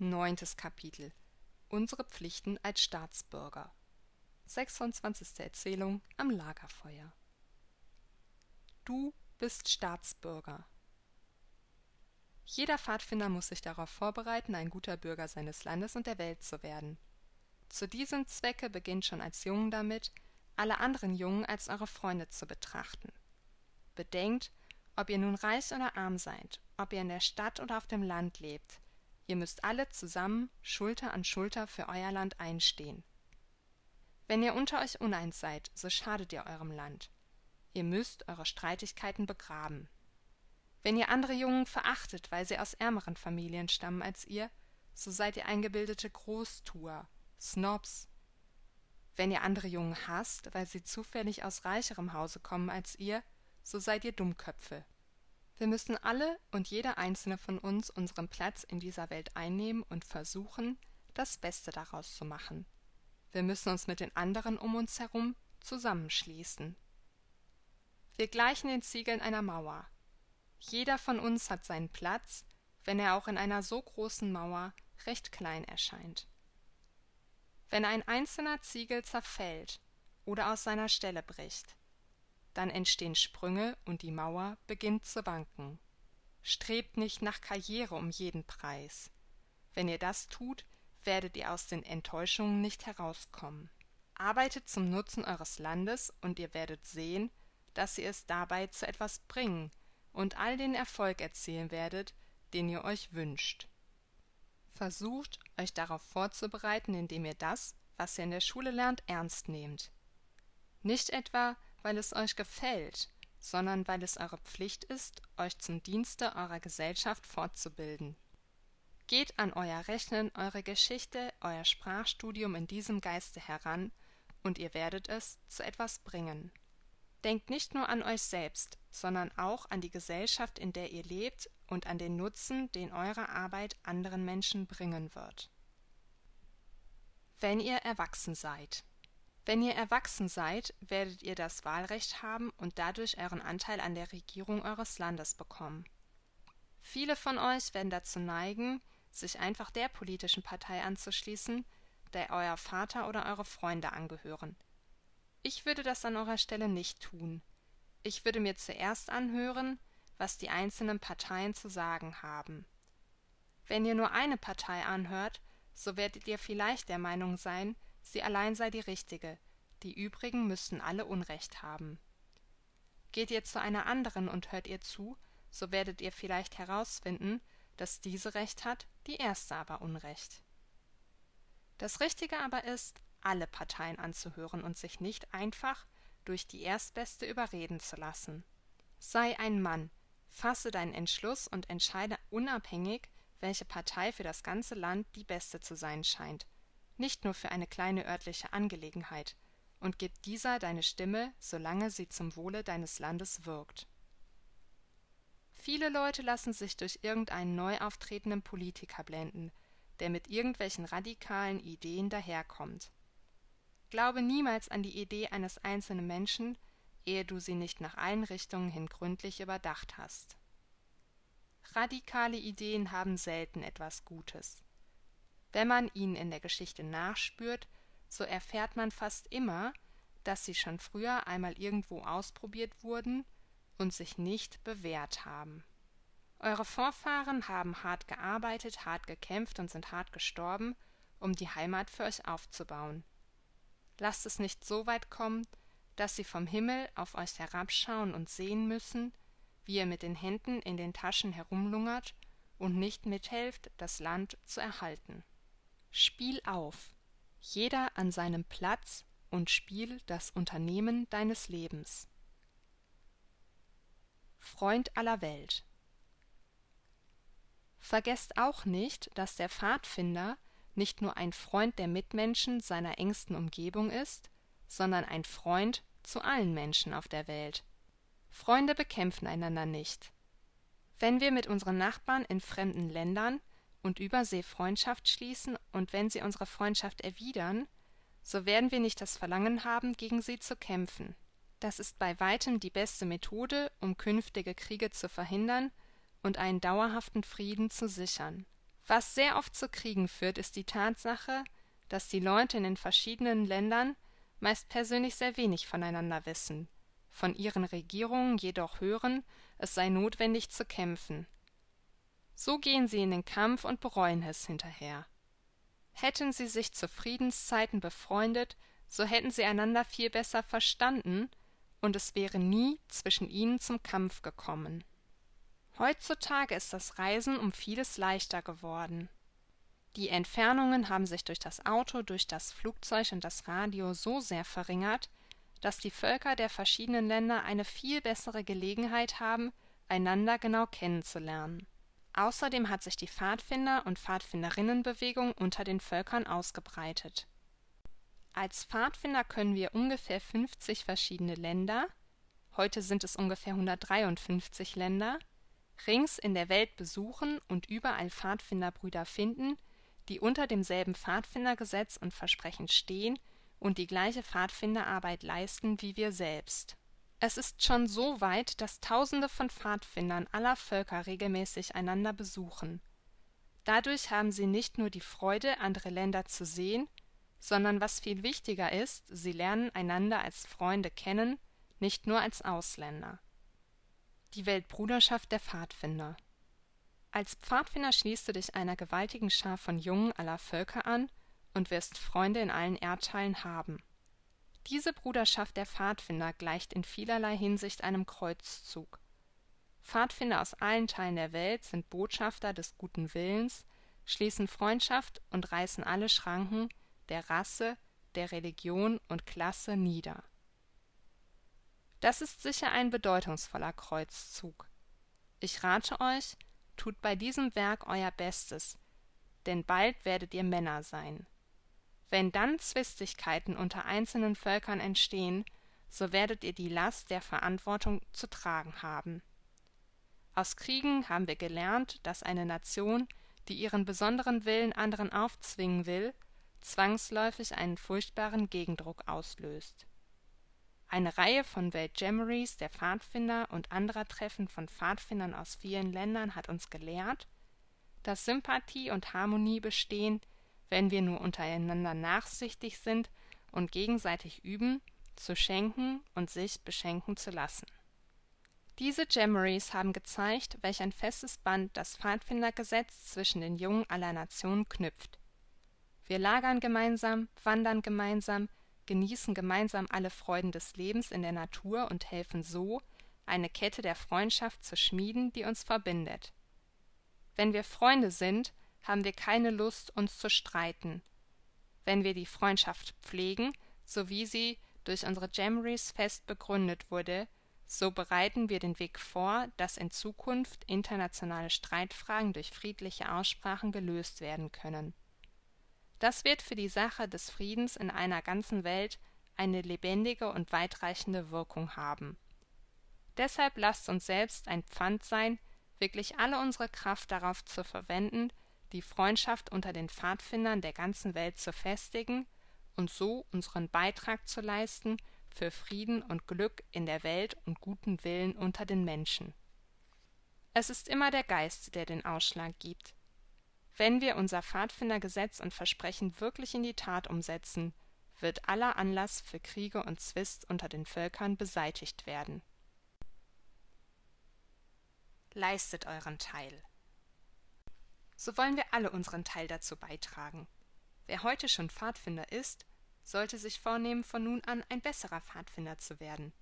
Neuntes Kapitel Unsere Pflichten als Staatsbürger 26. Erzählung am Lagerfeuer Du bist Staatsbürger. Jeder Pfadfinder muss sich darauf vorbereiten, ein guter Bürger seines Landes und der Welt zu werden. Zu diesem Zwecke beginnt schon als Jungen damit, alle anderen Jungen als eure Freunde zu betrachten. Bedenkt, ob ihr nun reich oder arm seid, ob ihr in der Stadt oder auf dem Land lebt, ihr müsst alle zusammen Schulter an Schulter für euer Land einstehen. Wenn ihr unter euch uneins seid, so schadet ihr eurem Land. Ihr müsst eure Streitigkeiten begraben. Wenn ihr andere Jungen verachtet, weil sie aus ärmeren Familien stammen als ihr, so seid ihr eingebildete Großtuer, Snobs. Wenn ihr andere Jungen hasst, weil sie zufällig aus reicherem Hause kommen als ihr, so seid ihr Dummköpfe. Wir müssen alle und jeder einzelne von uns unseren Platz in dieser Welt einnehmen und versuchen, das Beste daraus zu machen. Wir müssen uns mit den anderen um uns herum zusammenschließen. Wir gleichen den Ziegeln einer Mauer. Jeder von uns hat seinen Platz, wenn er auch in einer so großen Mauer recht klein erscheint. Wenn ein einzelner Ziegel zerfällt oder aus seiner Stelle bricht, dann entstehen Sprünge und die Mauer beginnt zu wanken. Strebt nicht nach Karriere um jeden Preis. Wenn ihr das tut, werdet ihr aus den Enttäuschungen nicht herauskommen. Arbeitet zum Nutzen eures Landes und ihr werdet sehen, dass ihr es dabei zu etwas bringen und all den Erfolg erzielen werdet, den ihr euch wünscht. Versucht, euch darauf vorzubereiten, indem ihr das, was ihr in der Schule lernt, ernst nehmt. Nicht etwa, weil es euch gefällt, sondern weil es eure Pflicht ist, euch zum Dienste eurer Gesellschaft fortzubilden. Geht an euer Rechnen, eure Geschichte, euer Sprachstudium in diesem Geiste heran, und ihr werdet es zu etwas bringen. Denkt nicht nur an euch selbst, sondern auch an die Gesellschaft, in der ihr lebt und an den Nutzen, den eure Arbeit anderen Menschen bringen wird. Wenn ihr erwachsen seid. Wenn ihr erwachsen seid, werdet ihr das Wahlrecht haben und dadurch euren Anteil an der Regierung eures Landes bekommen. Viele von euch werden dazu neigen, sich einfach der politischen Partei anzuschließen, der euer Vater oder eure Freunde angehören – ich würde das an eurer Stelle nicht tun. Ich würde mir zuerst anhören, was die einzelnen Parteien zu sagen haben. Wenn ihr nur eine Partei anhört, so werdet ihr vielleicht der Meinung sein, sie allein sei die richtige, die übrigen müssten alle Unrecht haben. Geht ihr zu einer anderen und hört ihr zu, so werdet ihr vielleicht herausfinden, dass diese Recht hat, die erste aber Unrecht. Das Richtige aber ist, alle Parteien anzuhören und sich nicht einfach durch die Erstbeste überreden zu lassen. Sei ein Mann, fasse deinen Entschluss und entscheide unabhängig, welche Partei für das ganze Land die beste zu sein scheint, nicht nur für eine kleine örtliche Angelegenheit, und gib dieser deine Stimme, solange sie zum Wohle deines Landes wirkt. Viele Leute lassen sich durch irgendeinen neu auftretenden Politiker blenden, der mit irgendwelchen radikalen Ideen daherkommt. Glaube niemals an die Idee eines einzelnen Menschen, ehe du sie nicht nach allen Richtungen hin gründlich überdacht hast. Radikale Ideen haben selten etwas Gutes. Wenn man ihnen in der Geschichte nachspürt, so erfährt man fast immer, dass sie schon früher einmal irgendwo ausprobiert wurden und sich nicht bewährt haben. Eure Vorfahren haben hart gearbeitet, hart gekämpft und sind hart gestorben, um die Heimat für euch aufzubauen lasst es nicht so weit kommen, dass sie vom Himmel auf euch herabschauen und sehen müssen, wie ihr mit den Händen in den Taschen herumlungert und nicht mithelft, das Land zu erhalten. Spiel auf, jeder an seinem Platz und spiel das Unternehmen deines Lebens. Freund aller Welt. Vergesst auch nicht, dass der Pfadfinder nicht nur ein Freund der Mitmenschen seiner engsten Umgebung ist, sondern ein Freund zu allen Menschen auf der Welt. Freunde bekämpfen einander nicht. Wenn wir mit unseren Nachbarn in fremden Ländern und Übersee Freundschaft schließen und wenn sie unsere Freundschaft erwidern, so werden wir nicht das Verlangen haben, gegen sie zu kämpfen. Das ist bei weitem die beste Methode, um künftige Kriege zu verhindern und einen dauerhaften Frieden zu sichern Was sehr oft zu Kriegen führt, ist die Tatsache, dass die Leute in den verschiedenen Ländern meist persönlich sehr wenig voneinander wissen, von ihren Regierungen jedoch hören, es sei notwendig zu kämpfen. So gehen sie in den Kampf und bereuen es hinterher. Hätten sie sich zu Friedenszeiten befreundet, so hätten sie einander viel besser verstanden, und es wäre nie zwischen ihnen zum Kampf gekommen. Heutzutage ist das Reisen um vieles leichter geworden. Die Entfernungen haben sich durch das Auto, durch das Flugzeug und das Radio so sehr verringert, dass die Völker der verschiedenen Länder eine viel bessere Gelegenheit haben, einander genau kennenzulernen. Außerdem hat sich die Pfadfinder- und Pfadfinderinnenbewegung unter den Völkern ausgebreitet. Als Pfadfinder können wir ungefähr 50 verschiedene Länder, heute sind es ungefähr 153 Länder, rings in der Welt besuchen und überall Pfadfinderbrüder finden, die unter demselben Pfadfindergesetz und Versprechen stehen und die gleiche Pfadfinderarbeit leisten wie wir selbst. Es ist schon so weit, dass Tausende von Pfadfindern aller Völker regelmäßig einander besuchen. Dadurch haben sie nicht nur die Freude, andere Länder zu sehen, sondern was viel wichtiger ist, sie lernen einander als Freunde kennen, nicht nur als Ausländer. Die Weltbruderschaft der Pfadfinder Als Pfadfinder schließt du dich einer gewaltigen Schar von Jungen aller Völker an und wirst Freunde in allen Erdteilen haben. Diese Bruderschaft der Pfadfinder gleicht in vielerlei Hinsicht einem Kreuzzug. Pfadfinder aus allen Teilen der Welt sind Botschafter des guten Willens, schließen Freundschaft und reißen alle Schranken der Rasse, der Religion und Klasse nieder. Das ist sicher ein bedeutungsvoller Kreuzzug. Ich rate euch, tut bei diesem Werk euer Bestes, denn bald werdet ihr Männer sein. Wenn dann Zwistigkeiten unter einzelnen Völkern entstehen, so werdet ihr die Last der Verantwortung zu tragen haben. Aus Kriegen haben wir gelernt, dass eine Nation, die ihren besonderen Willen anderen aufzwingen will, zwangsläufig einen furchtbaren Gegendruck auslöst. Eine Reihe von Weltjamborees der Pfadfinder und anderer Treffen von Pfadfindern aus vielen Ländern hat uns gelehrt, dass Sympathie und Harmonie bestehen, wenn wir nur untereinander nachsichtig sind und gegenseitig üben, zu schenken und sich beschenken zu lassen. Diese Jamborees haben gezeigt, welch ein festes Band das Pfadfindergesetz zwischen den Jungen aller Nationen knüpft. Wir lagern gemeinsam, wandern gemeinsam, genießen gemeinsam alle Freuden des Lebens in der Natur und helfen so, eine Kette der Freundschaft zu schmieden, die uns verbindet. Wenn wir Freunde sind, haben wir keine Lust, uns zu streiten. Wenn wir die Freundschaft pflegen, so wie sie durch unsere Jamborees fest begründet wurde, so bereiten wir den Weg vor, dass in Zukunft internationale Streitfragen durch friedliche Aussprachen gelöst werden können. Das wird für die Sache des Friedens in einer ganzen Welt eine lebendige und weitreichende Wirkung haben. Deshalb lasst uns selbst ein Pfand sein, wirklich alle unsere Kraft darauf zu verwenden, die Freundschaft unter den Pfadfindern der ganzen Welt zu festigen und so unseren Beitrag zu leisten für Frieden und Glück in der Welt und guten Willen unter den Menschen. Es ist immer der Geist, der den Ausschlag gibt. Wenn wir unser Pfadfindergesetz und Versprechen wirklich in die Tat umsetzen, wird aller Anlass für Kriege und Zwist unter den Völkern beseitigt werden. Leistet euren Teil so wollen wir alle unseren Teil dazu beitragen. Wer heute schon Pfadfinder ist, sollte sich vornehmen, von nun an ein besserer Pfadfinder zu werden.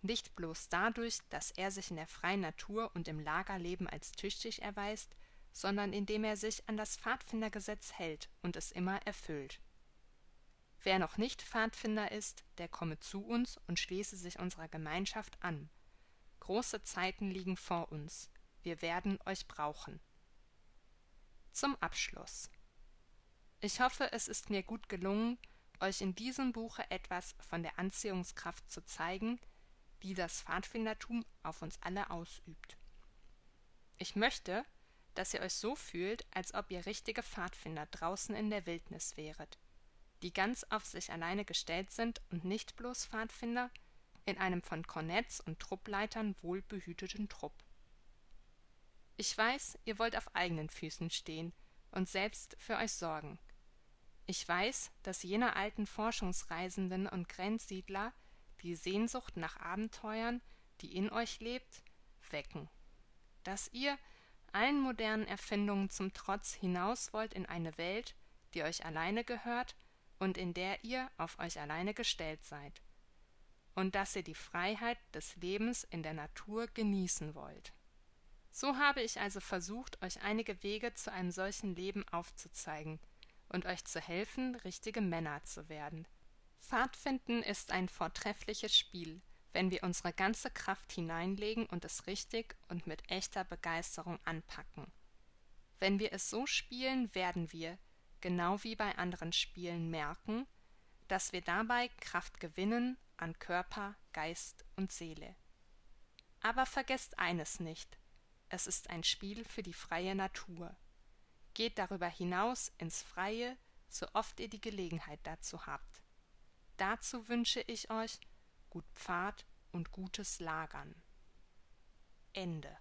Nicht bloß dadurch, dass er sich in der freien Natur und im Lagerleben als tüchtig erweist, sondern indem er sich an das Pfadfindergesetz hält und es immer erfüllt. Wer noch nicht Pfadfinder ist, der komme zu uns und schließe sich unserer Gemeinschaft an. Große Zeiten liegen vor uns. Wir werden euch brauchen. Zum Abschluss. Ich hoffe, es ist mir gut gelungen, euch in diesem Buche etwas von der Anziehungskraft zu zeigen, die das Pfadfindertum auf uns alle ausübt. Ich möchte, dass ihr euch so fühlt, als ob ihr richtige Pfadfinder draußen in der Wildnis wäret, die ganz auf sich alleine gestellt sind und nicht bloß Pfadfinder in einem von Kornetts und Truppleitern wohlbehüteten Trupp. Ich weiß, ihr wollt auf eigenen Füßen stehen und selbst für euch sorgen. Ich weiß, dass jene alten Forschungsreisenden und Grenzsiedler die Sehnsucht nach Abenteuern, die in euch lebt, wecken. Dass ihr, allen modernen Erfindungen zum Trotz, hinaus wollt in eine Welt, die euch alleine gehört und in der ihr auf euch alleine gestellt seid. Und dass ihr die Freiheit des Lebens in der Natur genießen wollt. So habe ich also versucht, euch einige Wege zu einem solchen Leben aufzuzeigen und euch zu helfen, richtige Männer zu werden. Pfadfinden ist ein vortreffliches Spiel, wenn wir unsere ganze Kraft hineinlegen und es richtig und mit echter Begeisterung anpacken. Wenn wir es so spielen, werden wir, genau wie bei anderen Spielen, merken, dass wir dabei Kraft gewinnen an Körper, Geist und Seele. Aber vergesst eines nicht, es ist ein Spiel für die freie Natur. Geht darüber hinaus ins Freie, so oft ihr die Gelegenheit dazu habt. Dazu wünsche ich euch gut Pfad und gutes Lagern. Ende